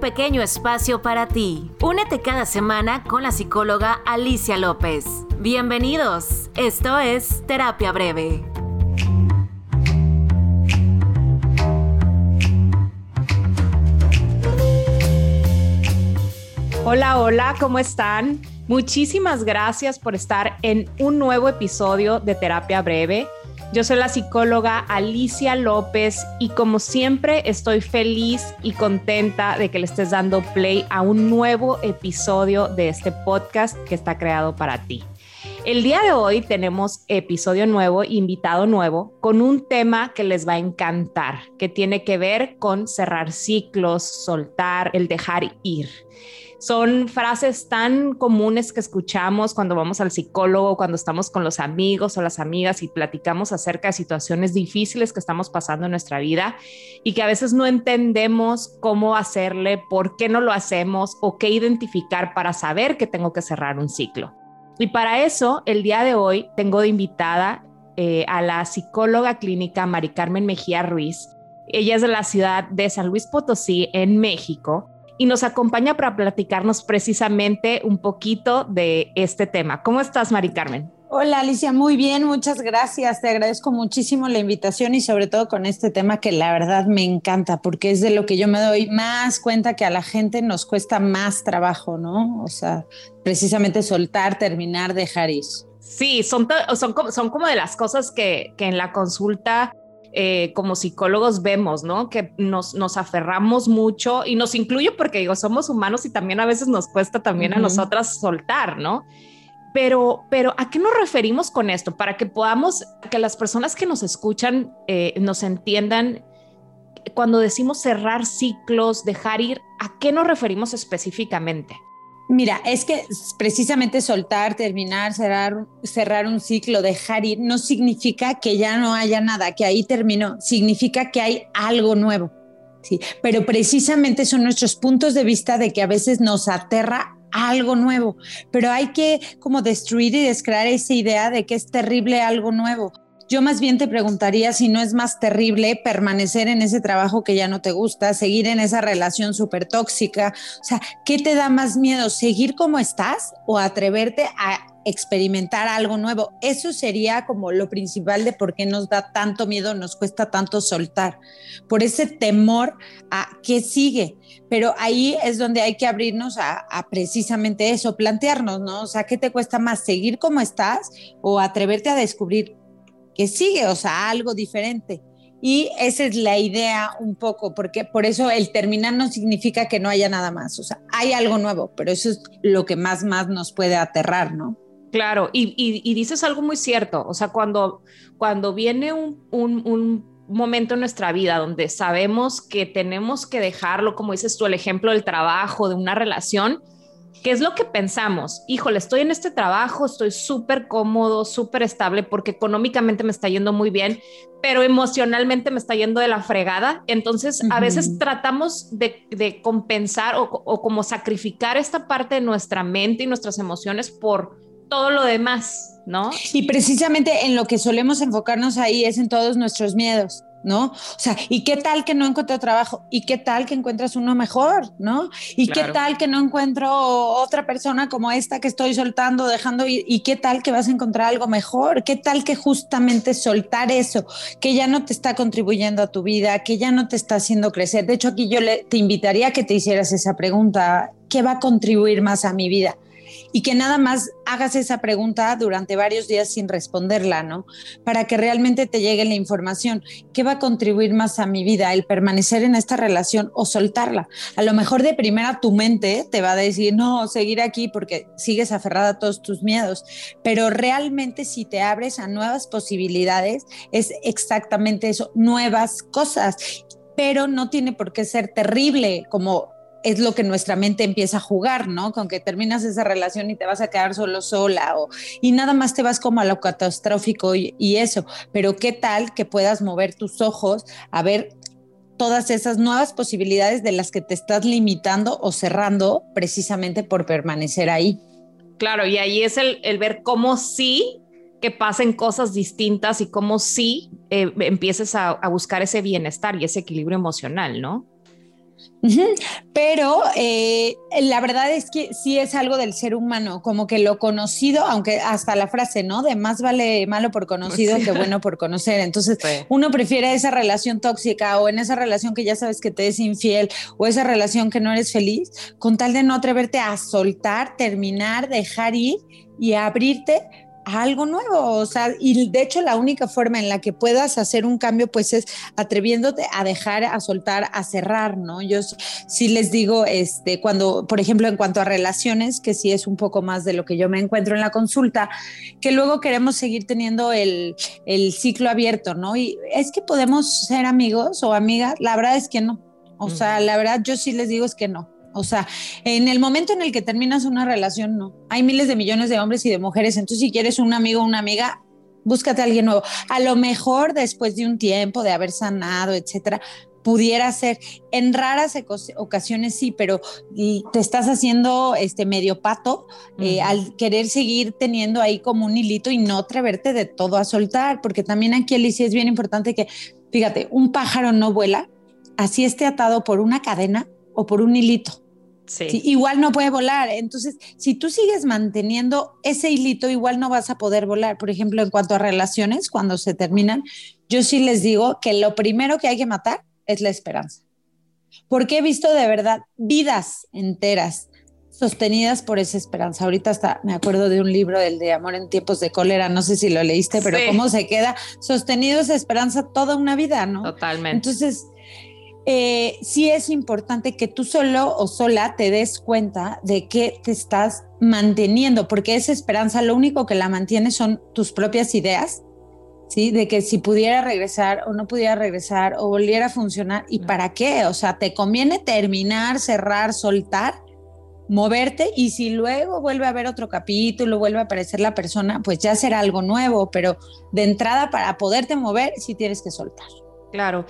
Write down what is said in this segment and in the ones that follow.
pequeño espacio para ti. Únete cada semana con la psicóloga Alicia López. Bienvenidos, esto es Terapia Breve. Hola, hola, ¿cómo están? Muchísimas gracias por estar en un nuevo episodio de Terapia Breve. Yo soy la psicóloga Alicia López y como siempre estoy feliz y contenta de que le estés dando play a un nuevo episodio de este podcast que está creado para ti. El día de hoy tenemos episodio nuevo, invitado nuevo, con un tema que les va a encantar, que tiene que ver con cerrar ciclos, soltar, el dejar ir. Son frases tan comunes que escuchamos cuando vamos al psicólogo, cuando estamos con los amigos o las amigas y platicamos acerca de situaciones difíciles que estamos pasando en nuestra vida y que a veces no entendemos cómo hacerle, por qué no lo hacemos o qué identificar para saber que tengo que cerrar un ciclo. Y para eso, el día de hoy tengo de invitada eh, a la psicóloga clínica Mari Carmen Mejía Ruiz. Ella es de la ciudad de San Luis Potosí, en México y nos acompaña para platicarnos precisamente un poquito de este tema. ¿Cómo estás, Mari Carmen? Hola Alicia, muy bien, muchas gracias. Te agradezco muchísimo la invitación y sobre todo con este tema que la verdad me encanta porque es de lo que yo me doy más cuenta que a la gente nos cuesta más trabajo, ¿no? O sea, precisamente soltar, terminar, dejar ir. Sí, son, son, son como de las cosas que, que en la consulta eh, como psicólogos vemos, ¿no? Que nos, nos aferramos mucho y nos incluyo porque digo, somos humanos y también a veces nos cuesta también a nosotras soltar, ¿no? Pero, pero ¿a qué nos referimos con esto? Para que podamos, que las personas que nos escuchan eh, nos entiendan cuando decimos cerrar ciclos, dejar ir, ¿a qué nos referimos específicamente? Mira, es que precisamente soltar, terminar, cerrar, cerrar un ciclo, dejar ir, no significa que ya no haya nada, que ahí terminó, significa que hay algo nuevo. Sí, pero precisamente son nuestros puntos de vista de que a veces nos aterra algo nuevo, pero hay que como destruir y descrear esa idea de que es terrible algo nuevo. Yo más bien te preguntaría si no es más terrible permanecer en ese trabajo que ya no te gusta, seguir en esa relación súper tóxica. O sea, ¿qué te da más miedo? ¿Seguir como estás o atreverte a experimentar algo nuevo? Eso sería como lo principal de por qué nos da tanto miedo, nos cuesta tanto soltar, por ese temor a qué sigue. Pero ahí es donde hay que abrirnos a, a, precisamente eso, plantearnos, ¿no? O sea, ¿qué te cuesta más, seguir como estás o atreverte a descubrir que sigue, o sea, algo diferente. Y esa es la idea un poco, porque por eso el terminar no significa que no haya nada más, o sea, hay algo nuevo, pero eso es lo que más, más nos puede aterrar, ¿no? Claro, y, y, dices algo muy cierto, o sea, cuando, cuando viene un, un, un momento en nuestra vida donde sabemos que tenemos que dejarlo, como dices tú, el ejemplo del trabajo, de una relación, ¿Qué es lo que pensamos? Híjole, estoy en este trabajo, estoy súper cómodo, súper estable porque económicamente me está yendo muy bien, pero emocionalmente me está yendo de la fregada. Entonces, a veces tratamos de, compensar o, o, como sacrificar esta parte de nuestra mente y nuestras emociones por todo lo demás, ¿no? Y precisamente en lo que solemos enfocarnos ahí es en todos nuestros miedos. ¿No? O sea, ¿y qué tal que no encuentro trabajo? ¿Y qué tal que encuentras uno mejor, ¿no? ¿Y qué tal que no encuentro otra persona como esta que estoy soltando, dejando ir? ¿Y qué tal que vas a encontrar algo mejor? ¿Qué tal que justamente soltar eso, que ya no te está contribuyendo a tu vida, que ya no te está haciendo crecer? De hecho, aquí yo le, te invitaría a que te hicieras esa pregunta, ¿qué va a contribuir más a mi vida? Y que nada más hagas esa pregunta durante varios días sin responderla, ¿no? Para que realmente te llegue la información. ¿Qué va a contribuir más a mi vida? ¿El permanecer en esta relación o soltarla? A lo mejor de primera tu mente te va a decir, no, seguir aquí porque sigues aferrada a todos tus miedos, pero realmente si te abres a nuevas posibilidades, es exactamente eso, nuevas cosas pero no tiene por qué ser terrible como es lo que nuestra mente empieza a jugar, ¿no? Con que terminas esa relación y te vas a quedar solo sola o, y nada más te vas como a lo catastrófico y, eso. Pero qué tal que puedas mover tus ojos a ver todas esas nuevas posibilidades de las que te estás limitando o cerrando precisamente por permanecer ahí. Claro, y ahí es el, ver cómo sí que pasen cosas distintas y cómo sí eh, empieces a buscar ese bienestar y ese equilibrio emocional, ¿no? Pero eh, la verdad es que sí es algo del ser humano, como que lo conocido, aunque hasta la frase, ¿no? De más vale malo por conocido que bueno por conocer. Entonces, uno prefiere esa relación tóxica o en esa relación que ya sabes que te es infiel o esa relación que no eres feliz, con tal de no atreverte a soltar, terminar, dejar ir y abrirte algo nuevo, o sea, y de hecho la única forma en la que puedas hacer un cambio pues es atreviéndote a dejar, a soltar, a cerrar, ¿no? Yo sí les digo, este, cuando, por ejemplo, en cuanto a relaciones, que sí es un poco más de lo que yo me encuentro en la consulta, que luego queremos seguir teniendo el, el ciclo abierto, ¿no? Y es que podemos ser amigos o amigas, la verdad es que no, o sea, la verdad yo sí les digo es que no. O sea, en el momento en el que terminas una relación, no. Hay miles de millones de hombres y de mujeres. Entonces, si quieres un amigo o una amiga, búscate a alguien nuevo. A lo mejor después de un tiempo de haber sanado, etcétera, pudiera ser. En raras ocasiones sí, pero te estás haciendo este medio pato eh, al querer seguir teniendo ahí como un hilito y no atreverte de todo a soltar, porque también aquí, Alicia, es bien importante que, fíjate, un pájaro no vuela, así esté atado por una cadena o por un hilito. Sí. igual no puede volar. Entonces, si tú sigues manteniendo ese hilito, igual no vas a poder volar. Por ejemplo, en cuanto a relaciones, cuando se terminan, yo sí les digo que lo primero que hay que matar es la esperanza. Porque he visto de verdad vidas enteras sostenidas por esa esperanza. Ahorita hasta me acuerdo de un libro, del de Amor en tiempos de cólera, no sé si lo leíste, pero cómo se queda sostenido esa esperanza toda una vida, ¿no? Totalmente. Entonces, eh, sí es importante que tú solo o sola te des cuenta de que te estás manteniendo, porque esa esperanza lo único que la mantiene son tus propias ideas, ¿sí? De que si pudiera regresar o no pudiera regresar o volviera a funcionar, ¿y para qué? O sea, te conviene terminar, cerrar, soltar, moverte y si luego vuelve a haber otro capítulo, vuelve a aparecer la persona, pues ya será algo nuevo, pero de entrada para poderte mover sí tienes que soltar. Claro,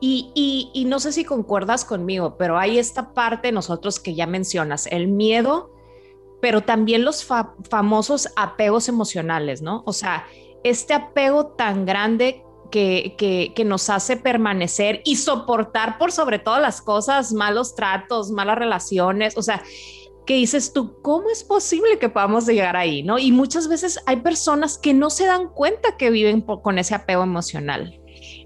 y, no sé si concuerdas conmigo, pero hay esta parte nosotros que ya mencionas, el miedo, pero también los famosos apegos emocionales, ¿no? O sea, este apego tan grande que, nos hace permanecer y soportar por sobre todas las cosas, malos tratos, malas relaciones, o sea, que dices tú, ¿cómo es posible que podamos llegar ahí? ¿no? Y muchas veces hay personas que no se dan cuenta que viven con ese apego emocional.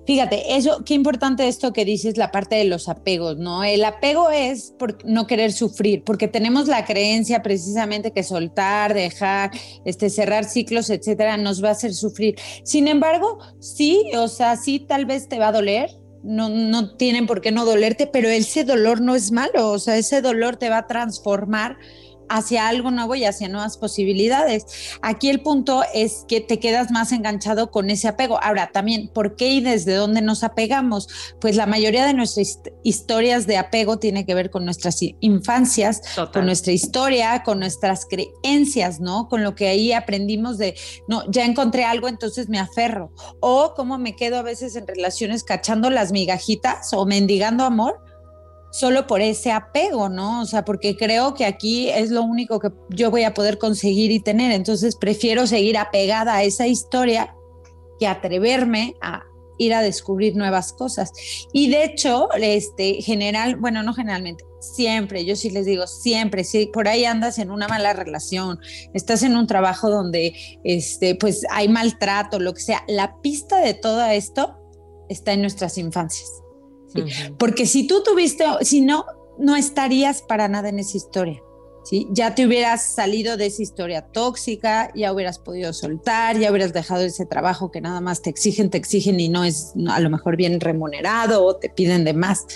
Fíjate, eso, qué importante esto que dices, la parte de los apegos, ¿no? El apego es por no querer sufrir, porque tenemos la creencia precisamente que soltar, dejar, este, cerrar ciclos, etcétera, nos va a hacer sufrir. Sin embargo, sí, o sea, sí, tal vez te va a doler, no, no tienen por qué no dolerte, pero ese dolor no es malo, o sea, ese dolor te va a transformar hacia algo nuevo y hacia nuevas posibilidades. Aquí el punto es que te quedas más enganchado con ese apego. Ahora, también, ¿por qué y desde dónde nos apegamos? Pues la mayoría de nuestras historias de apego tiene que ver con nuestras infancias, con nuestra historia, con nuestras creencias, ¿no? Con lo que ahí aprendimos de, no, ya encontré algo, entonces me aferro. O cómo me quedo a veces en relaciones cachando las migajitas o mendigando amor solo por ese apego, ¿no? O sea, porque creo que aquí es lo único que yo voy a poder conseguir y tener. Entonces prefiero seguir apegada a esa historia que atreverme a ir a descubrir nuevas cosas. Y de hecho, este, general, bueno, no generalmente, siempre, yo sí les digo, siempre, si por ahí andas en una mala relación, estás en un trabajo donde, este, pues hay maltrato, lo que sea, la pista de todo esto está en nuestras infancias. Porque si tú tuviste, si no, no estarías para nada en esa historia. ¿sí? Ya te hubieras salido de esa historia tóxica, ya hubieras podido soltar, ya hubieras dejado ese trabajo que nada más te exigen, te exigen y no es a lo mejor bien remunerado o te piden de más.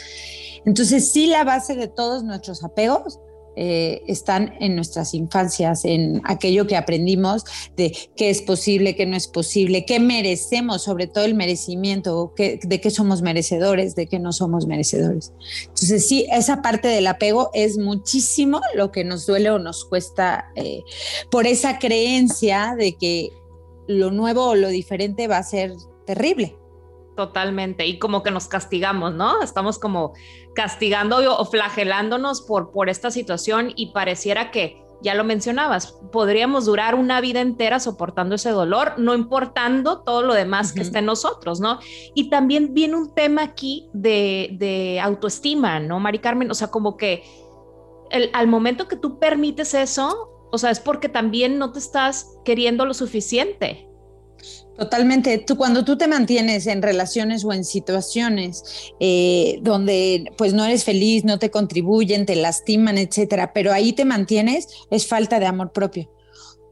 Entonces, sí, la base de todos nuestros apegos eh, están en nuestras infancias, en aquello que aprendimos de qué es posible, qué no es posible, qué merecemos, sobre todo el merecimiento, de qué somos merecedores, de qué no somos merecedores. Entonces sí, esa parte del apego es muchísimo lo que nos duele o nos cuesta eh, por esa creencia de que lo nuevo o lo diferente va a ser terrible. Totalmente, y como que nos castigamos, ¿no? Estamos como castigando o flagelándonos por, por esta situación y pareciera que ya lo mencionabas, podríamos durar una vida entera soportando ese dolor, no importando todo lo demás que está en nosotros, ¿no? Y también viene un tema aquí de, de autoestima, ¿no, Mari Carmen? O sea, como que el, al momento que tú permites eso, o sea, es porque también no te estás queriendo lo suficiente. Totalmente. Tú cuando tú te mantienes en relaciones o en situaciones eh, donde pues no eres feliz, no te contribuyen, te lastiman, etcétera, pero ahí te mantienes, es falta de amor propio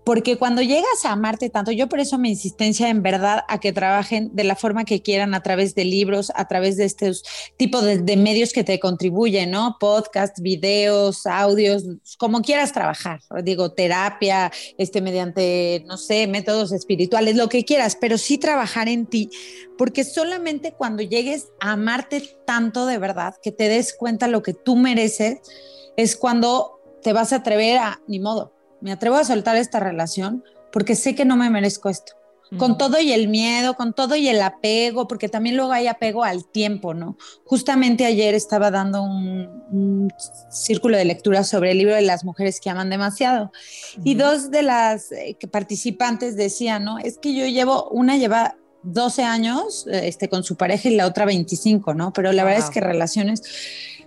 porque cuando llegas a amarte tanto, yo por eso mi insistencia en verdad a que trabajen de la forma que quieran a través de libros, a través de estos tipos de, medios que te contribuyen, ¿no? Podcast, videos, audios, como quieras trabajar, digo, terapia, este, mediante, no sé, métodos espirituales, lo que quieras, pero sí trabajar en ti, porque solamente cuando llegues a amarte tanto de verdad, que te des cuenta lo que tú mereces, es cuando te vas a atrever a, ni modo, me atrevo a soltar esta relación porque sé que no me merezco esto. Con todo y el miedo, con todo y el apego, porque también luego hay apego al tiempo, ¿no? Justamente ayer estaba dando un, círculo de lectura sobre el libro de las mujeres que aman demasiado. Y dos de las eh, participantes decían, ¿no? Es que yo llevo, una lleva 12 años este, con su pareja y la otra 25, ¿no? Pero la verdad es que relaciones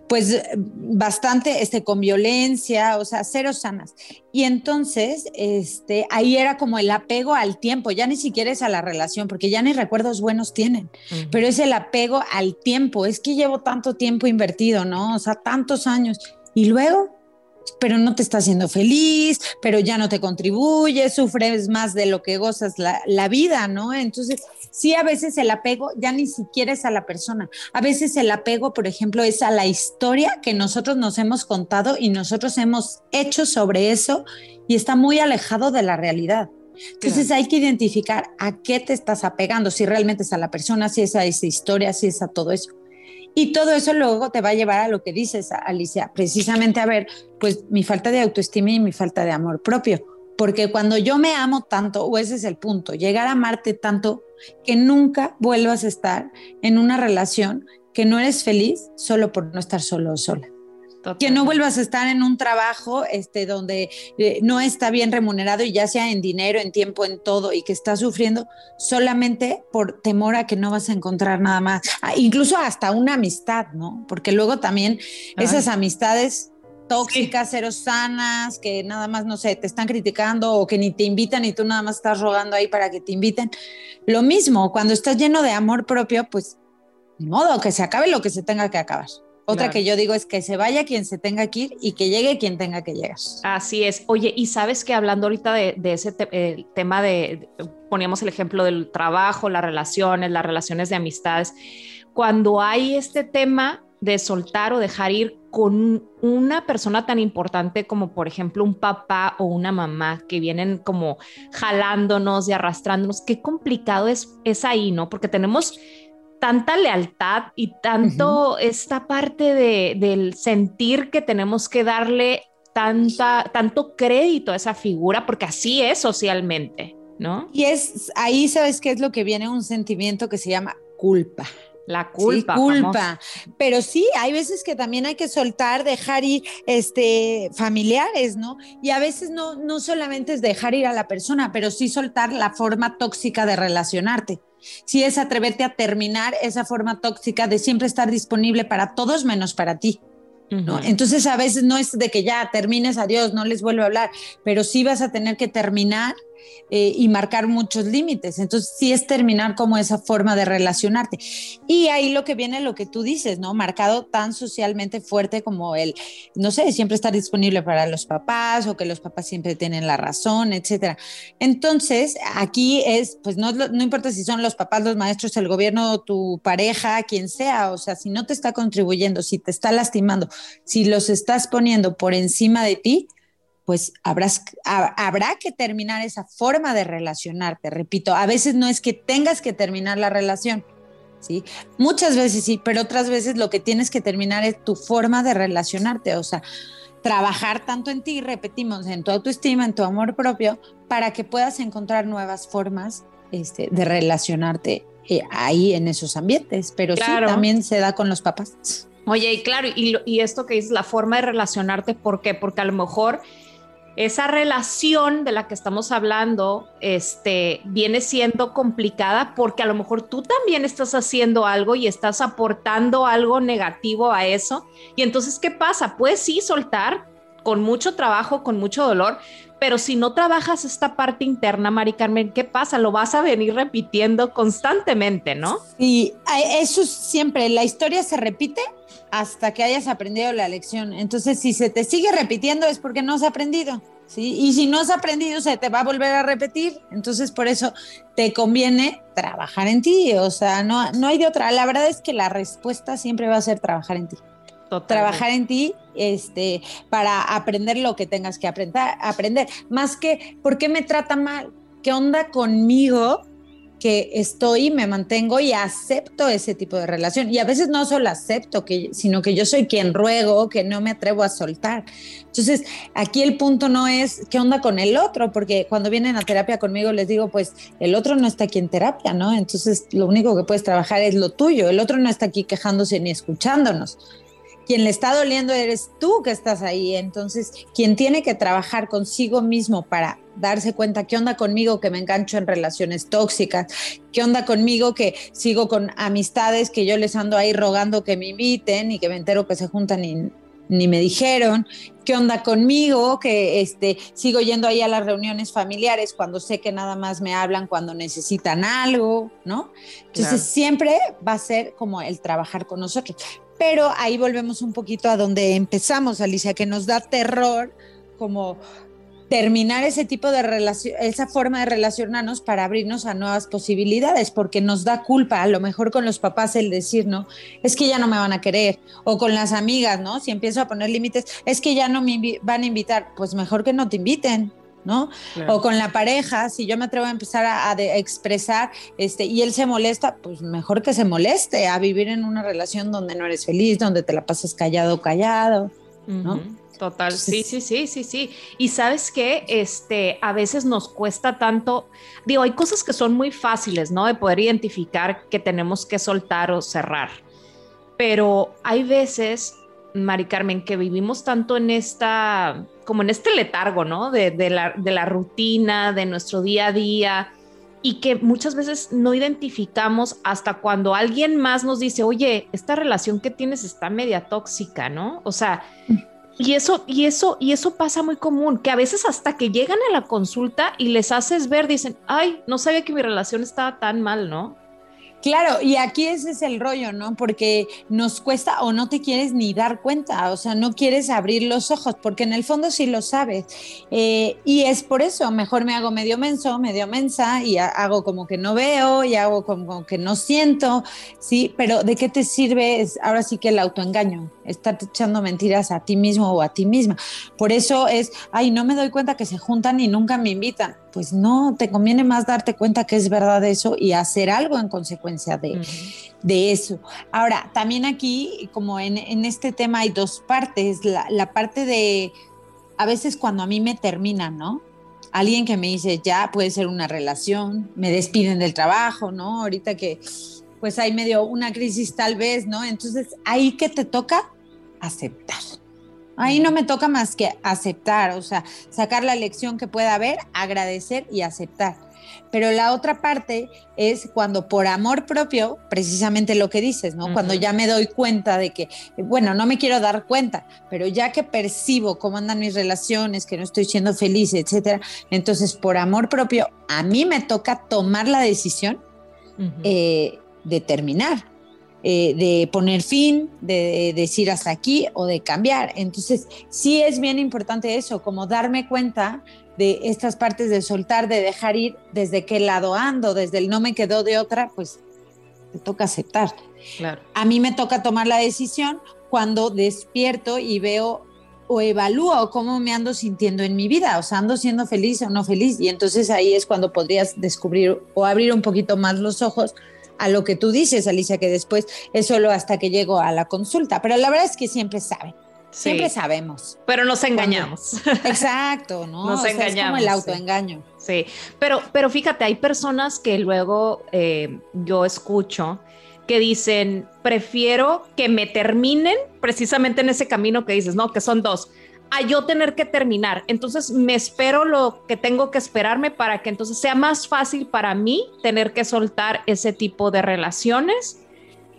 pues bastante este, con violencia, o sea, cero sanas. Y entonces, este, ahí era como el apego al tiempo, ya ni siquiera es a la relación, porque ya ni recuerdos buenos tienen, pero es el apego al tiempo, es que llevo tanto tiempo invertido, ¿no? O sea, tantos años. Y luego, pero no te está haciendo feliz, pero ya no te contribuye, sufres más de lo que gozas la, la, vida, ¿no? Entonces, sí, a veces el apego ya ni siquiera es a la persona, a veces el apego, por ejemplo, es a la historia que nosotros nos hemos contado y nosotros hemos hecho sobre eso y está muy alejado de la realidad. Entonces hay que identificar a qué te estás apegando, si realmente es a la persona, si es a esa historia, si es a todo eso. Y todo eso luego te va a llevar a lo que dices, Alicia, precisamente a ver, pues mi falta de autoestima y mi falta de amor propio. Porque cuando yo me amo tanto, o ese es el punto, llegar a amarte tanto que nunca vuelvas a estar en una relación que no eres feliz solo por no estar solo o sola. Que no vuelvas a estar en un trabajo este, donde eh, no está bien remunerado y ya sea en dinero, en tiempo, en todo, y que estás sufriendo solamente por temor a que no vas a encontrar nada más. Ah, incluso hasta una amistad, ¿no? Porque luego también esas amistades tóxicas, cero sanas, que nada más, no sé, te están criticando o que ni te invitan y tú nada más estás rogando ahí para que te inviten. Lo mismo, cuando estás lleno de amor propio, pues, ni modo, que se acabe lo que se tenga que acabar. Otra que yo digo es que se vaya quien se tenga que ir y que llegue quien tenga que llegar. Así es. Oye, y sabes que hablando ahorita de, ese tema de, poníamos el ejemplo del trabajo, las relaciones, las relaciones de amistades, cuando hay este tema de soltar o dejar ir con una persona tan importante como por ejemplo un papá o una mamá que vienen como jalándonos y arrastrándonos, qué complicado es, es ahí, ¿no? Porque tenemos tanta lealtad y tanto esta parte de, del sentir que tenemos que darle tanta, tanto crédito a esa figura, porque así es socialmente, ¿no? Y es ahí, ¿sabes qué es lo que viene? Un sentimiento que se llama culpa. La culpa. culpa. Pero sí, hay veces que también hay que soltar, dejar ir este, familiares, ¿no? Y a veces no, no solamente es dejar ir a la persona, pero sí soltar la forma tóxica de relacionarte si es atreverte a terminar esa forma tóxica de siempre estar disponible para todos menos para ti. ¿no? Entonces a veces no es de que ya termines, adiós, no les vuelvo a hablar, pero sí vas a tener que terminar eh, y marcar muchos límites. Entonces, sí es terminar como esa forma de relacionarte. Y ahí lo que viene, lo que tú dices, ¿no? Marcado tan socialmente fuerte como el, no sé, siempre estar disponible para los papás o que los papás siempre tienen la razón, etcétera. Entonces, aquí es, pues no, no importa si son los papás, los maestros, el gobierno, tu pareja, quien sea, o sea, si no te está contribuyendo, si te está lastimando, si los estás poniendo por encima de ti, pues habrás, habrá que terminar esa forma de relacionarte. Repito, a veces no es que tengas que terminar la relación, ¿sí? Muchas veces sí, pero otras veces lo que tienes que terminar es tu forma de relacionarte, o sea, trabajar tanto en ti, repetimos, en tu autoestima, en tu amor propio, para que puedas encontrar nuevas formas este, de relacionarte eh, ahí en esos ambientes, pero sí, también se da con los papás. Oye, y claro, y, y esto que es la forma de relacionarte, ¿por qué? Porque a lo mejor esa relación de la que estamos hablando este, viene siendo complicada porque a lo mejor tú también estás haciendo algo y estás aportando algo negativo a eso. Y entonces, ¿qué pasa? Puedes sí soltar con mucho trabajo, con mucho dolor, pero si no trabajas esta parte interna, Mari Carmen, ¿qué pasa? Lo vas a venir repitiendo constantemente, ¿no? Y eso siempre, la historia se repite hasta que hayas aprendido la lección. Entonces, si se te sigue repitiendo es porque no has aprendido. ¿sí? Y si no has aprendido, se te va a volver a repetir. Entonces, por eso te conviene trabajar en ti. O sea, no, no hay de otra. La verdad es que la respuesta siempre va a ser trabajar en ti. Trabajar en ti este, para aprender lo que tengas que aprender, aprender. Más que, ¿por qué me trata mal? ¿Qué onda conmigo? Que estoy, me mantengo y acepto ese tipo de relación. Y a veces no solo acepto, sino que yo soy quien ruego, que no me atrevo a soltar. Entonces, aquí el punto no es qué onda con el otro, porque cuando vienen a terapia conmigo les digo, pues el otro no está aquí en terapia, ¿no? Entonces, lo único que puedes trabajar es lo tuyo. El otro no está aquí quejándose ni escuchándonos quien le está doliendo eres tú que estás ahí. Entonces, quien tiene que trabajar consigo mismo para darse cuenta qué onda conmigo que me engancho en relaciones tóxicas, qué onda conmigo que sigo con amistades que yo les ando ahí rogando que me inviten y que me entero que se juntan y ni me dijeron, qué onda conmigo, que este, sigo yendo ahí a las reuniones familiares cuando sé que nada más me hablan cuando necesitan algo, ¿no? Entonces siempre va a ser como el trabajar con nosotros. Pero ahí volvemos un poquito a donde empezamos, Alicia, que nos da terror como terminar ese tipo de relación, esa forma de relacionarnos para abrirnos a nuevas posibilidades, porque nos da culpa, a lo mejor con los papás el decir, ¿no? Es que ya no me van a querer, o con las amigas, ¿no? Si empiezo a poner límites, es que ya no me van a invitar, pues mejor que no te inviten, ¿no? O con la pareja, si yo me atrevo a empezar a, expresar este, y él se molesta, pues mejor que se moleste a vivir en una relación donde no eres feliz, donde te la pasas callado, callado, ¿no? Total, sí, sí, sí, sí, sí. Y sabes que este, a veces nos cuesta tanto, digo, hay cosas que son muy fáciles, ¿no? De poder identificar que tenemos que soltar o cerrar. Pero hay veces, Mari Carmen, que vivimos tanto en esta como en este letargo, ¿no? De, la, rutina, de nuestro día a día, y que muchas veces no identificamos hasta cuando alguien más nos dice, oye, esta relación que tienes está media tóxica, ¿no? O sea, y eso, y eso, y eso pasa muy común, que a veces hasta que llegan a la consulta y les haces ver, dicen, ay, no sabía que mi relación estaba tan mal, ¿no? Claro, y aquí ese es el rollo, ¿no? Porque nos cuesta o no te quieres ni dar cuenta, o sea, no quieres abrir los ojos, porque en el fondo sí lo sabes. Eh, y es por eso, mejor me hago medio menso, medio mensa, y hago como que no veo, y hago como que no siento, ¿sí? Pero ¿de qué te sirve? Es ahora sí que el autoengaño, estar echando mentiras a ti mismo o a ti misma. Por eso es, ay, no me doy cuenta que se juntan y nunca me invitan pues no, te conviene más darte cuenta que es verdad eso y hacer algo en consecuencia de, eso. Ahora, también aquí, como en, este tema hay dos partes, la, parte de, a veces cuando a mí me termina, ¿no? Alguien que me dice, ya puede ser una relación, me despiden del trabajo, ¿no? Ahorita que pues hay medio una crisis tal vez, ¿no? Entonces, ahí que te toca aceptar Ahí no me toca más que aceptar, o sea, sacar la lección que pueda haber, agradecer y aceptar. Pero la otra parte es cuando por amor propio, precisamente lo que dices, ¿no? Cuando ya me doy cuenta de que, bueno, no me quiero dar cuenta, pero ya que percibo cómo andan mis relaciones, que no estoy siendo feliz, etcétera, entonces por amor propio, a mí me toca tomar la decisión eh, de terminar eh, de poner fin, de, decir hasta aquí o de cambiar. Entonces, sí es bien importante eso, como darme cuenta de estas partes de soltar, de dejar ir, desde qué lado ando, desde el no me quedó de otra, pues te toca aceptar. A mí me toca tomar la decisión cuando despierto y veo o evalúo cómo me ando sintiendo en mi vida, o sea, ando siendo feliz o no feliz. Y entonces ahí es cuando podrías descubrir o abrir un poquito más los ojos a lo que tú dices, Alicia, que después es solo hasta que llego a la consulta, pero la verdad es que siempre saben. Siempre sabemos. Pero nos engañamos. exacto, ¿no? Nos engañamos. Es como el autoengaño. Sí, pero, pero fíjate, hay personas que luego eh, yo escucho que dicen, prefiero que me terminen precisamente en ese camino que dices, ¿no? Que son dos a yo tener que terminar. Entonces me espero lo que tengo que esperarme para que entonces sea más fácil para mí tener que soltar ese tipo de relaciones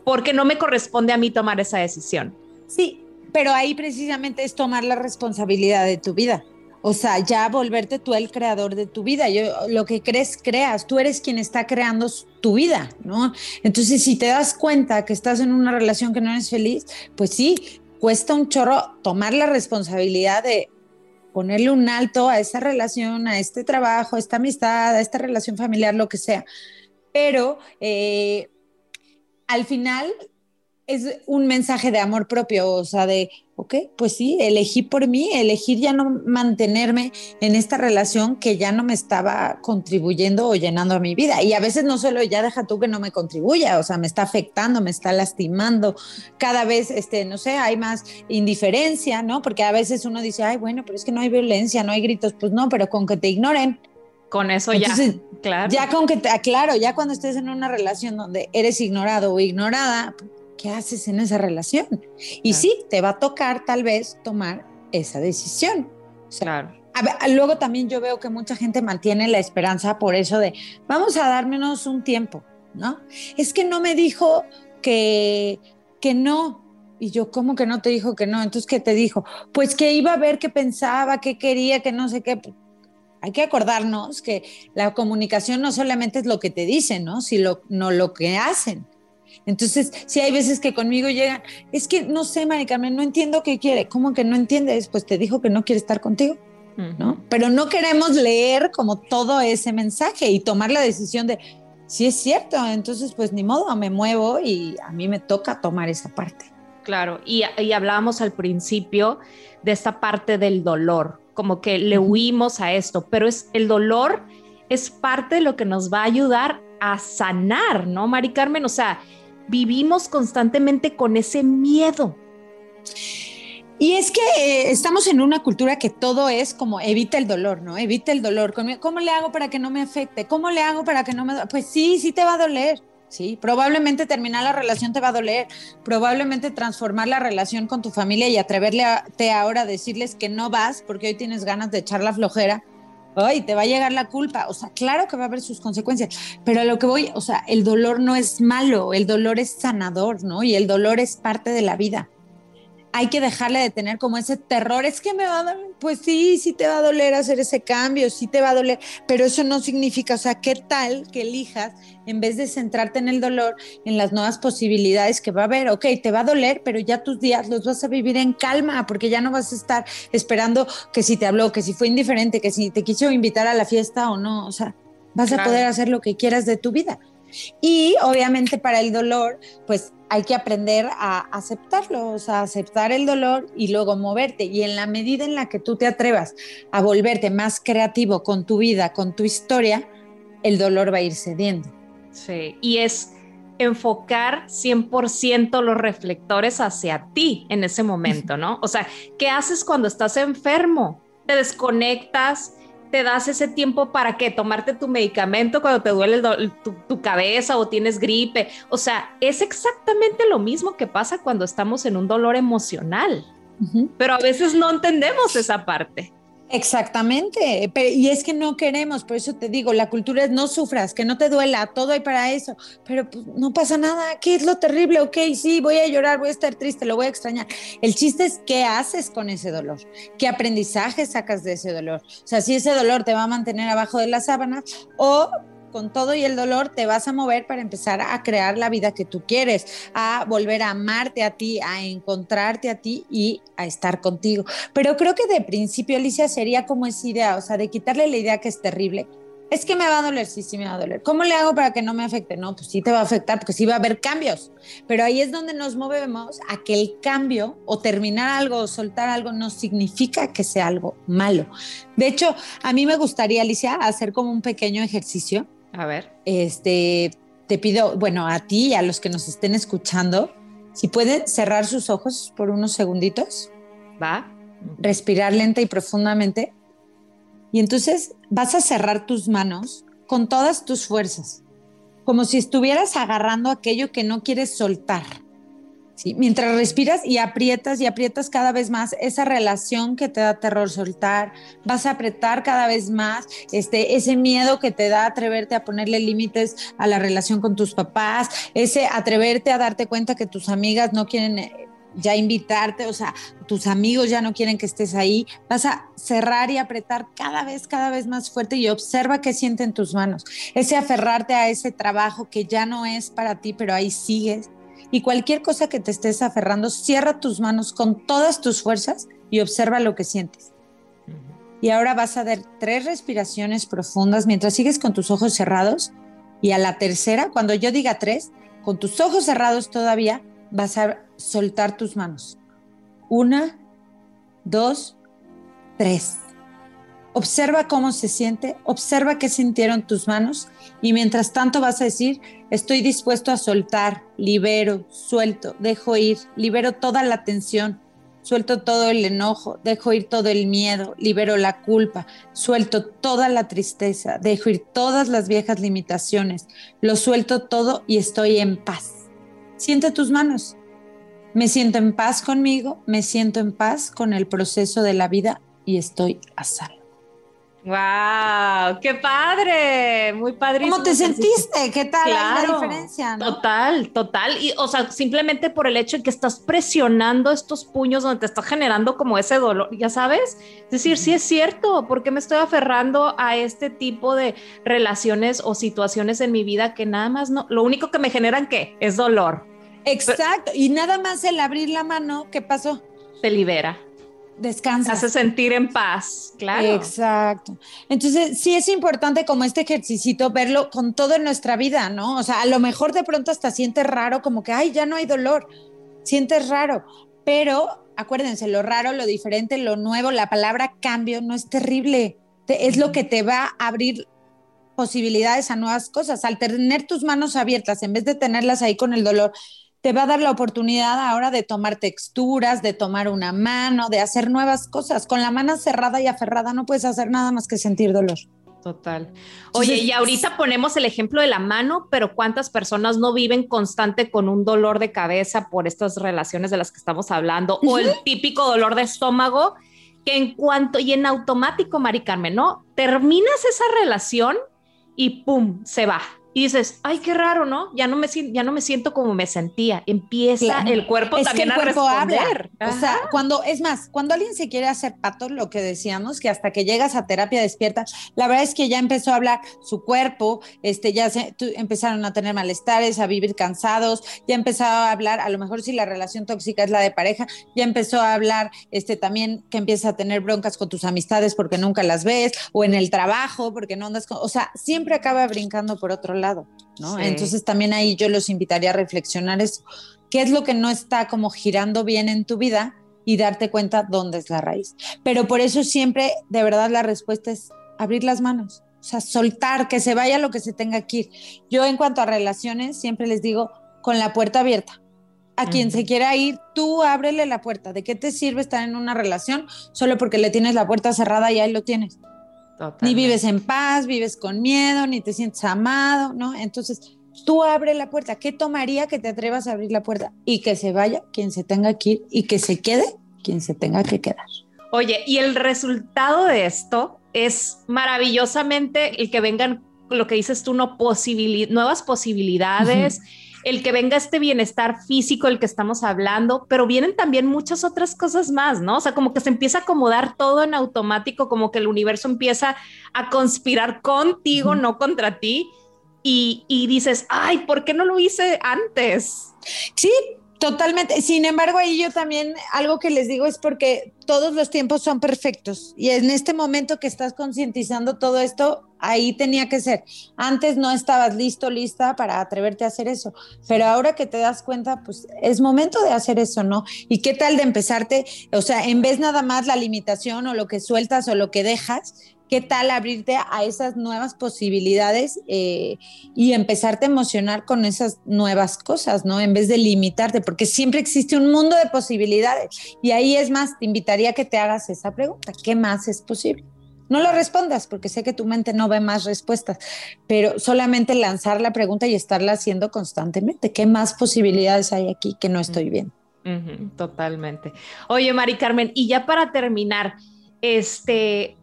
porque no me corresponde a mí tomar esa decisión. Sí, pero ahí precisamente es tomar la responsabilidad de tu vida. O sea, ya volverte tú el creador de tu vida. Yo, lo que crees, creas. Tú eres quien está creando tu vida, ¿no? Entonces, si te das cuenta que estás en una relación que no eres feliz, pues sí, cuesta un chorro tomar la responsabilidad de ponerle un alto a esa relación, a este trabajo, a esta amistad, a esta relación familiar, lo que sea. Pero eh, al final es un mensaje de amor propio, o sea, de, ok, pues sí, elegí por mí, elegir ya no mantenerme en esta relación que ya no me estaba contribuyendo o llenando a mi vida. Y a veces no solo ya deja tú que no me contribuya, o sea, me está afectando, me está lastimando. Cada vez, este, no sé, hay más indiferencia, ¿no? Porque a veces uno dice, ay, bueno, pero es que no hay violencia, no hay gritos, pues no, pero con que te ignoren. Con eso ya, claro. Ya con que te, claro, ya cuando estés en una relación donde eres ignorado o ignorada, ¿qué haces en esa relación? Y sí, te va a tocar tal vez tomar esa decisión. claro. luego también yo veo que mucha gente mantiene la esperanza por eso de, vamos a dármenos un tiempo, ¿no? Es que no me dijo que, que no. Y yo, ¿cómo que no te dijo que no? Entonces, ¿qué te dijo? Pues que iba a ver qué pensaba, qué quería, que no sé qué. Hay que acordarnos que la comunicación no solamente es lo que te dicen, ¿no? Sino lo que hacen. Entonces, si hay veces que conmigo llegan, es que no sé, Mari no entiendo qué quiere. ¿Cómo que no entiendes? Pues te dijo que no quiere estar contigo, ¿no? Pero no queremos leer como todo ese mensaje y tomar la decisión de, si es cierto, entonces pues ni modo, me muevo y a mí me toca tomar esa parte. Claro, y, y hablábamos al principio de esta parte del dolor, como que le huimos a esto, pero es el dolor es parte de lo que nos va a ayudar a sanar, ¿no, Mari Carmen? O sea, vivimos constantemente con ese miedo. Y es que eh, estamos en una cultura que todo es como evita el dolor, ¿no? Evita el dolor. ¿Cómo le hago para que no me afecte? ¿Cómo le hago para que no me... Pues sí, sí te va a doler. Sí, probablemente terminar la relación te va a doler, probablemente transformar la relación con tu familia y atreverle a, ahora a decirles que no vas porque hoy tienes ganas de echar la flojera, ay, te va a llegar la culpa. O sea, claro que va a haber sus consecuencias, pero a lo que voy, o sea, el dolor no es malo, el dolor es sanador, ¿no? Y el dolor es parte de la vida hay que dejarle de tener como ese terror, es que me va a doler, pues sí, sí te va a doler hacer ese cambio, sí te va a doler, pero eso no significa, o sea, ¿qué tal que elijas en vez de centrarte en el dolor, en las nuevas posibilidades que va a haber? Ok, te va a doler, pero ya tus días los vas a vivir en calma, porque ya no vas a estar esperando que si te habló, que si fue indiferente, que si te quiso invitar a la fiesta o no, o sea, vas a poder hacer lo que quieras de tu vida. Y obviamente para el dolor, pues hay que aprender a aceptarlo, o sea, aceptar el dolor y luego moverte. Y en la medida en la que tú te atrevas a volverte más creativo con tu vida, con tu historia, el dolor va a ir cediendo. Sí, y es enfocar 100% los reflectores hacia ti en ese momento, ¿no? O sea, ¿qué haces cuando estás enfermo? Te desconectas, te das ese tiempo para que tomarte tu medicamento cuando te duele tu, cabeza o tienes gripe. O sea, es exactamente lo mismo que pasa cuando estamos en un dolor emocional. Pero a veces no entendemos esa parte. Exactamente, y es que no queremos, por eso te digo, la cultura es no sufras, que no te duela, todo hay para eso, pero pues, no pasa nada, ¿qué es lo terrible? Ok, sí, voy a llorar, voy a estar triste, lo voy a extrañar. El chiste es qué haces con ese dolor, qué aprendizaje sacas de ese dolor. O sea, si ese dolor te va a mantener abajo de la sábana o con todo y el dolor te vas a mover para empezar a crear la vida que tú quieres, a volver a amarte a ti, a encontrarte a ti y a estar contigo. Pero creo que de principio, Alicia, sería como esa idea, o sea, de quitarle la idea que es terrible. Es que me va a doler, sí, sí me va a doler. ¿Cómo le hago para que no me afecte? No, pues sí te va a afectar porque sí va a haber cambios. Pero ahí es donde nos movemos a que el cambio o terminar algo o soltar algo no significa que sea algo malo. De hecho, a mí me gustaría, Alicia, hacer como un pequeño ejercicio a ver. Este, te pido, bueno, a ti y a los que nos estén escuchando, si pueden cerrar sus ojos por unos segunditos. Va. Respirar lenta y profundamente. Y entonces vas a cerrar tus manos con todas tus fuerzas, como si estuvieras agarrando aquello que no quieres soltar. ¿Sí? Mientras respiras y aprietas y aprietas cada vez más esa relación que te da terror soltar, vas a apretar cada vez más este, ese miedo que te da atreverte a ponerle límites a la relación con tus papás, ese atreverte a darte cuenta que tus amigas no quieren eh, ya invitarte, o sea, tus amigos ya no quieren que estés ahí, vas a cerrar y apretar cada vez, cada vez más fuerte y observa qué sienten tus manos. Ese aferrarte a ese trabajo que ya no es para ti, pero ahí sigues y cualquier cosa que te estés aferrando, cierra tus manos con todas tus fuerzas y observa lo que sientes. Y ahora vas a dar tres respiraciones profundas mientras sigues con tus ojos cerrados. Y a la tercera, cuando yo diga tres, con tus ojos cerrados todavía, vas a soltar tus manos. Una, dos, tres. Observa cómo se siente, observa qué sintieron tus manos y mientras tanto vas a decir, estoy dispuesto a soltar, libero, suelto, dejo ir, libero toda la tensión, suelto todo el enojo, dejo ir todo el miedo, libero la culpa, suelto toda la tristeza, dejo ir todas las viejas limitaciones, lo suelto todo y estoy en paz. Siente tus manos. Me siento en paz conmigo, me siento en paz con el proceso de la vida y estoy a salvo. ¡Wow! ¡Qué padre! Muy padrísimo. ¿Cómo te sentiste? ¿Qué tal la diferencia? Total, total. Y, o sea, simplemente por el hecho de que estás presionando estos puños donde te está generando como ese dolor, ya sabes? Es decir, sí es cierto, ¿por qué me estoy aferrando a este tipo de relaciones o situaciones en mi vida que nada más no, lo único que me generan, ¿qué? Es dolor. Exacto. y nada más el abrir la mano, ¿qué pasó? Te libera descansa. Hace sentir en paz, claro. Exacto. Entonces, sí es importante como este ejercicio verlo con todo en nuestra vida, ¿no? O sea, a lo mejor de pronto hasta sientes raro, como que, ay, ya no hay dolor, sientes raro, pero acuérdense, lo raro, lo diferente, lo nuevo, la palabra cambio no es terrible, es lo que te va a abrir posibilidades a nuevas cosas. Al tener tus manos abiertas, en vez de tenerlas ahí con el dolor, te va a dar la oportunidad ahora de tomar texturas, de tomar una mano, de hacer nuevas cosas. Con la mano cerrada y aferrada no puedes hacer nada más que sentir dolor. Total. Oye, y ahorita ponemos el ejemplo de la mano, pero ¿cuántas personas no viven constante con un dolor de cabeza por estas relaciones de las que estamos hablando? O el típico dolor de estómago, que en cuanto y en automático, Mari Carmen, ¿no? Terminas esa relación y ¡pum! se va y dices, ay, qué raro, ¿no? Ya no me, ya no me siento como me sentía. Empieza el cuerpo también a responder. O sea, cuando, es más, cuando alguien se quiere hacer pato, lo que decíamos, que hasta que llegas a terapia despierta, la verdad es que ya empezó a hablar su cuerpo, este, ya se, empezaron a tener malestares, a vivir cansados, ya empezó a hablar, a lo mejor si la relación tóxica es la de pareja, ya empezó a hablar, este, también que empieza a tener broncas con tus amistades porque nunca las ves, o en el trabajo porque no andas con, o sea, siempre acaba brincando por otro lado ¿no? Entonces también ahí yo los invitaría a reflexionar eso. ¿Qué es lo que no está como girando bien en tu vida? Y darte cuenta dónde es la raíz. Pero por eso siempre, de verdad, la respuesta es abrir las manos. O sea, soltar, que se vaya lo que se tenga que ir. Yo en cuanto a relaciones, siempre les digo, con la puerta abierta. A quien se quiera ir, tú ábrele la puerta. ¿De qué te sirve estar en una relación solo porque le tienes la puerta cerrada y ahí lo tienes? Ni vives en paz, vives con miedo, ni te sientes amado, ¿no? Entonces, tú abre la puerta. ¿Qué tomaría que te atrevas a abrir la puerta y que se vaya quien se tenga que ir y que se quede quien se tenga que quedar? Oye, y el resultado de esto es maravillosamente el que vengan, lo que dices tú, no nuevas posibilidades el que venga este bienestar físico el que estamos hablando, pero vienen también muchas otras cosas más, ¿no? O sea, como que se empieza a acomodar todo en automático, como que el universo empieza a conspirar contigo, no contra ti. Y, y dices, ay, ¿por qué no lo hice antes? Sí, Totalmente. Sin embargo, ahí yo también algo que les digo es porque todos los tiempos son perfectos y en este momento que estás concientizando todo esto, ahí tenía que ser. Antes no estabas listo, lista para atreverte a hacer eso, pero ahora que te das cuenta, pues es momento de hacer eso, ¿no? ¿Y qué tal de empezarte? O sea, en vez nada más la limitación o lo que sueltas o lo que dejas, ¿qué tal abrirte a esas nuevas posibilidades eh, y empezarte a emocionar con esas nuevas cosas, ¿no? En vez de limitarte, porque siempre existe un mundo de posibilidades. Y ahí es más, te invitaría a que te hagas esa pregunta, ¿qué más es posible? No lo respondas porque sé que tu mente no ve más respuestas, pero solamente lanzar la pregunta y estarla haciendo constantemente. ¿Qué más posibilidades hay aquí que no estoy viendo? totalmente. Oye, Mari Carmen, y ya para terminar, este,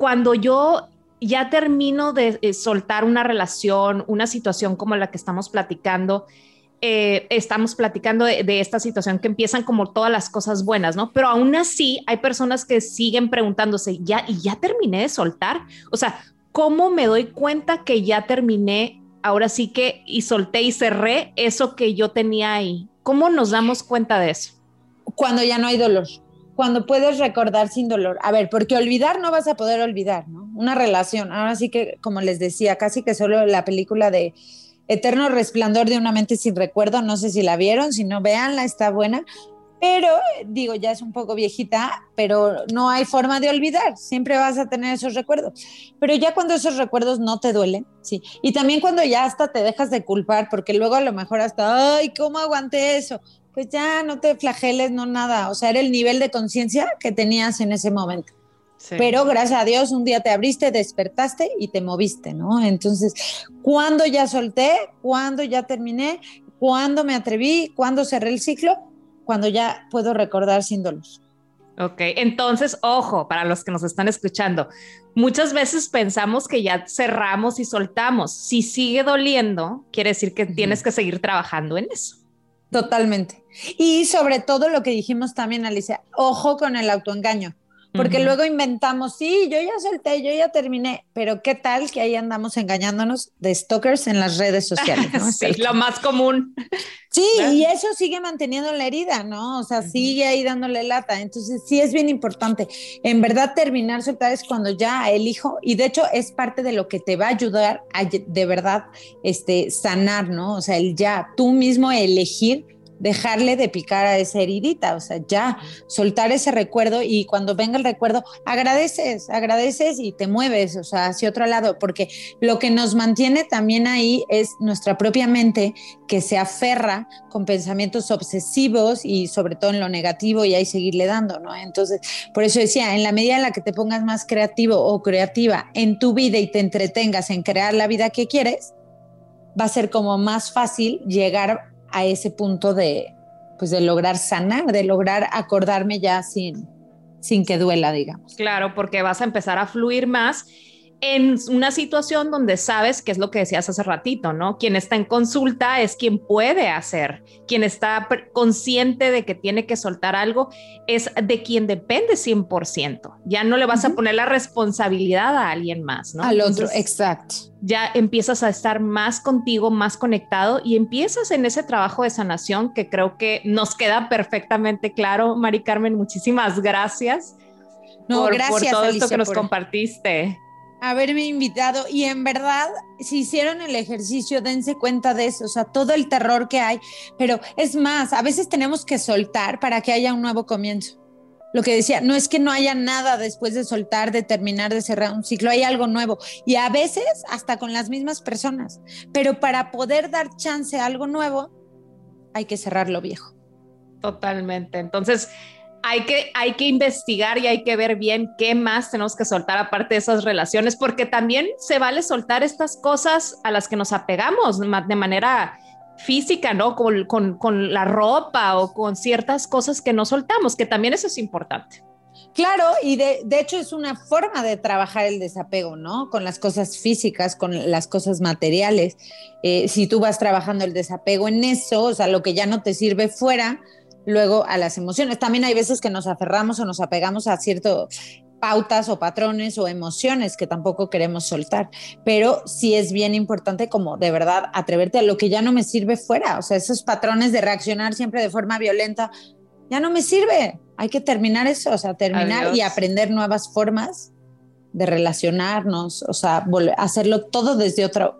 cuando yo ya termino de eh, soltar una relación, una situación como la que estamos platicando, eh, estamos platicando de, esta situación que empiezan como todas las cosas buenas, ¿no? Pero aún así hay personas que siguen preguntándose, ¿ya y ya terminé de soltar? O sea, ¿cómo me doy cuenta que ya terminé? Ahora sí que y solté y cerré eso que yo tenía ahí. ¿Cómo nos damos cuenta de eso? Cuando ya no hay dolor, cuando puedes recordar sin dolor. A ver, porque olvidar no vas a poder olvidar, ¿no? Una relación. Ahora sí que, como les decía, casi que solo la película de Eterno Resplandor de una mente sin recuerdo, no sé si la vieron, si no, véanla, está buena. Pero digo, ya es un poco viejita, pero no hay forma de olvidar, siempre vas a tener esos recuerdos. Pero ya cuando esos recuerdos no te duelen, sí. Y también cuando ya hasta te dejas de culpar, porque luego a lo mejor hasta, ay, ¿cómo aguanté eso? Pues ya no te flageles, no nada. O sea, era el nivel de conciencia que tenías en ese momento. Pero gracias a Dios un día te abriste, despertaste y te moviste, ¿no? Entonces, ¿cuándo ya solté? ¿Cuándo ya terminé? ¿Cuándo me atreví? ¿Cuándo cerré el ciclo? Cuando ya puedo recordar sin dolor. Ok, entonces, ojo, para los que nos están escuchando, muchas veces pensamos que ya cerramos y soltamos. Si sigue doliendo, quiere decir que tienes que seguir trabajando en eso. Totalmente. Y sobre todo lo que dijimos también, Alicia, ojo con el autoengaño. Porque luego inventamos, sí, yo ya solté, yo ya terminé, pero ¿qué tal que ahí andamos engañándonos de stalkers en las redes sociales? ¿no? sí, lo más común. Sí, y eso sigue manteniendo la herida, ¿no? O sea, sigue ahí dándole lata. Entonces, sí es bien importante. En verdad, terminar soltar es cuando ya elijo, y de hecho es parte de lo que te va a ayudar a de verdad este, sanar, ¿no? O sea, el ya tú mismo elegir dejarle de picar a esa heridita, o sea, ya soltar ese recuerdo y cuando venga el recuerdo, agradeces, agradeces y te mueves, o sea, hacia otro lado, porque lo que nos mantiene también ahí es nuestra propia mente que se aferra con pensamientos obsesivos y sobre todo en lo negativo y ahí seguirle dando, ¿no? Entonces, por eso decía, en la medida en la que te pongas más creativo o creativa en tu vida y te entretengas en crear la vida que quieres, va a ser como más fácil llegar a ese punto de, pues de lograr sanar, de lograr acordarme ya sin, sin que duela, digamos. Claro, porque vas a empezar a fluir más en una situación donde sabes que es lo que decías hace ratito, ¿no? Quien está en consulta es quien puede hacer, quien está consciente de que tiene que soltar algo, es de quien depende 100%. Ya no le vas a poner la responsabilidad a alguien más, ¿no? Al otro, exacto. Ya empiezas a estar más contigo, más conectado y empiezas en ese trabajo de sanación que creo que nos queda perfectamente claro. Mari Carmen, muchísimas gracias. No, por, gracias, por todo esto que nos compartiste haberme invitado y en verdad, si hicieron el ejercicio, dense cuenta de eso, o sea, todo el terror que hay, pero es más, a veces tenemos que soltar para que haya un nuevo comienzo. Lo que decía, no es que no haya nada después de soltar, de terminar, de cerrar un ciclo, hay algo nuevo. Y a veces hasta con las mismas personas. Pero para poder dar chance a algo nuevo, hay que cerrar lo viejo. Totalmente. Entonces, hay que, hay que investigar y hay que ver bien qué más tenemos que soltar aparte de esas relaciones, porque también se vale soltar estas cosas a las que nos apegamos de manera física, ¿no? Con, con, la ropa o con ciertas cosas que no soltamos, que también eso es importante. Claro, y de, de, hecho es una forma de trabajar el desapego, ¿no? Con las cosas físicas, con las cosas materiales. Eh, si tú vas trabajando el desapego en eso, o sea, lo que ya no te sirve fuera, luego a las emociones. También hay veces que nos aferramos o nos apegamos a ciertas pautas o patrones o emociones que tampoco queremos soltar, pero sí es bien importante como de verdad atreverte a lo que ya no me sirve fuera, o sea, esos patrones de reaccionar siempre de forma violenta, ya no me sirve, hay que terminar eso, o sea, terminar y aprender nuevas formas de relacionarnos, o sea, hacerlo todo desde otra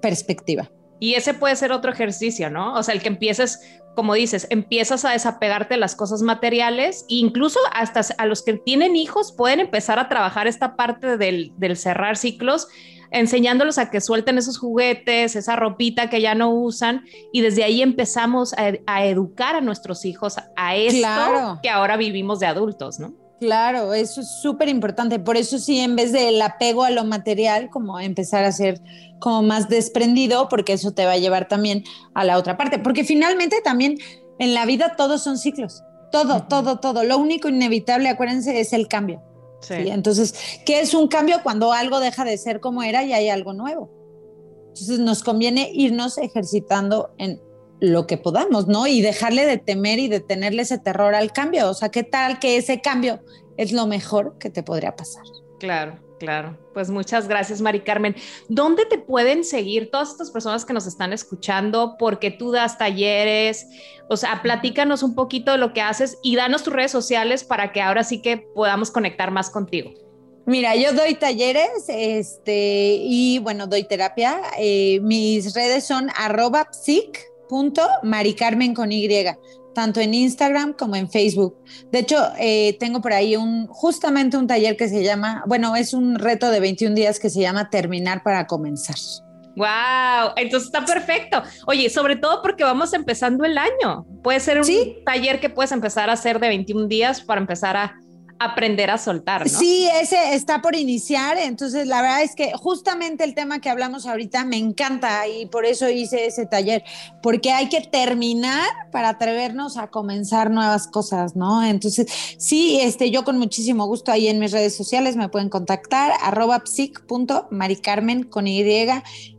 perspectiva. Y ese puede ser otro ejercicio, ¿no? O sea, el que empieces, como dices, empiezas a desapegarte de las cosas materiales, e incluso hasta a los que tienen hijos pueden empezar a trabajar esta parte del, cerrar ciclos, enseñándolos a que suelten esos juguetes, esa ropita que ya no usan, y desde ahí empezamos a, educar a nuestros hijos a esto que ahora vivimos de adultos, ¿no? Claro, eso es súper importante. Por eso sí, en vez del apego a lo material, como empezar a ser como más desprendido, porque eso te va a llevar también a la otra parte. Porque finalmente también en la vida todos son ciclos. Todo, todo, todo. Lo único inevitable, acuérdense, es el cambio. Sí. Entonces, ¿qué es un cambio cuando algo deja de ser como era y hay algo nuevo? Entonces, nos conviene irnos ejercitando en lo que podamos, ¿no? Y dejarle de temer y de tenerle ese terror al cambio. O sea, ¿qué tal que ese cambio es lo mejor que te podría pasar? Claro, claro. Pues muchas gracias, Mari Carmen. ¿Dónde te pueden seguir todas estas personas que nos están escuchando? Porque tú das talleres, o sea, platícanos un poquito de lo que haces y danos tus redes sociales para que ahora sí que podamos conectar más contigo. Mira, yo doy talleres este, y bueno, doy terapia. Eh, mis redes son arroba psic punto Mari Carmen con Y, tanto en Instagram como en Facebook. De hecho, eh, tengo por ahí un, justamente un taller que se llama, bueno, es un reto de 21 días que se llama Terminar para Comenzar. Wow, entonces está perfecto. Oye, sobre todo porque vamos empezando el año. Puede ser un taller que puedes empezar a hacer de 21 días para empezar a aprender a soltar. Sí, ese está por iniciar, entonces la verdad es que justamente el tema que hablamos ahorita me encanta y por eso hice ese taller, porque hay que terminar para atrevernos a comenzar nuevas cosas, ¿no? Entonces, sí, este, yo con muchísimo gusto ahí en mis redes sociales me pueden contactar, arroba psic.maricarmen con Y,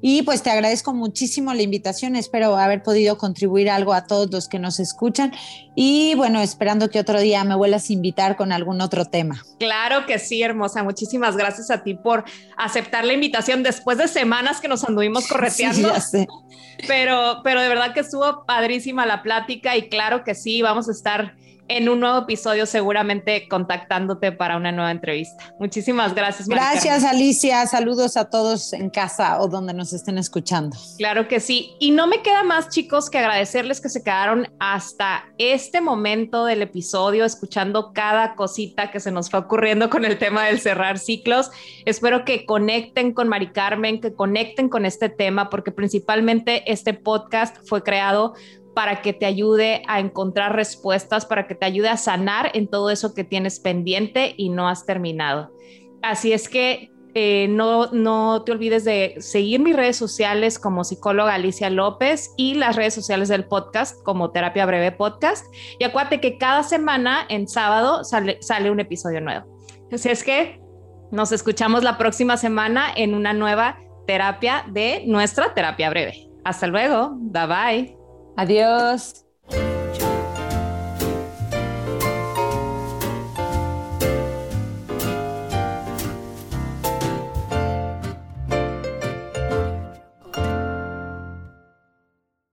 y pues te agradezco muchísimo la invitación, espero haber podido contribuir algo a todos los que nos escuchan y bueno, esperando que otro día me vuelvas a invitar con algún otro tema. Claro que sí, hermosa. Muchísimas gracias a ti por aceptar la invitación después de semanas que nos anduvimos correteando. Sí, ya sé. Pero, pero de verdad que estuvo padrísima la plática y claro que sí, vamos a estar en un nuevo episodio seguramente contactándote para una nueva entrevista. Muchísimas gracias. Gracias Alicia, saludos a todos en casa o donde nos estén escuchando. Claro que sí. Y no me queda más chicos que agradecerles que se quedaron hasta este momento del episodio escuchando cada cosita que se nos fue ocurriendo con el tema del cerrar ciclos. Espero que conecten con Mari Carmen, que conecten con este tema porque principalmente este podcast fue creado para que te ayude a encontrar respuestas, para que te ayude a sanar en todo eso que tienes pendiente y no has terminado. Así es que eh, no, no te olvides de seguir mis redes sociales como psicóloga Alicia López y las redes sociales del podcast como Terapia Breve Podcast. Y acuérdate que cada semana en sábado sale, sale un episodio nuevo. Así es que nos escuchamos la próxima semana en una nueva terapia de nuestra terapia breve. Hasta luego. Bye bye. Adiós.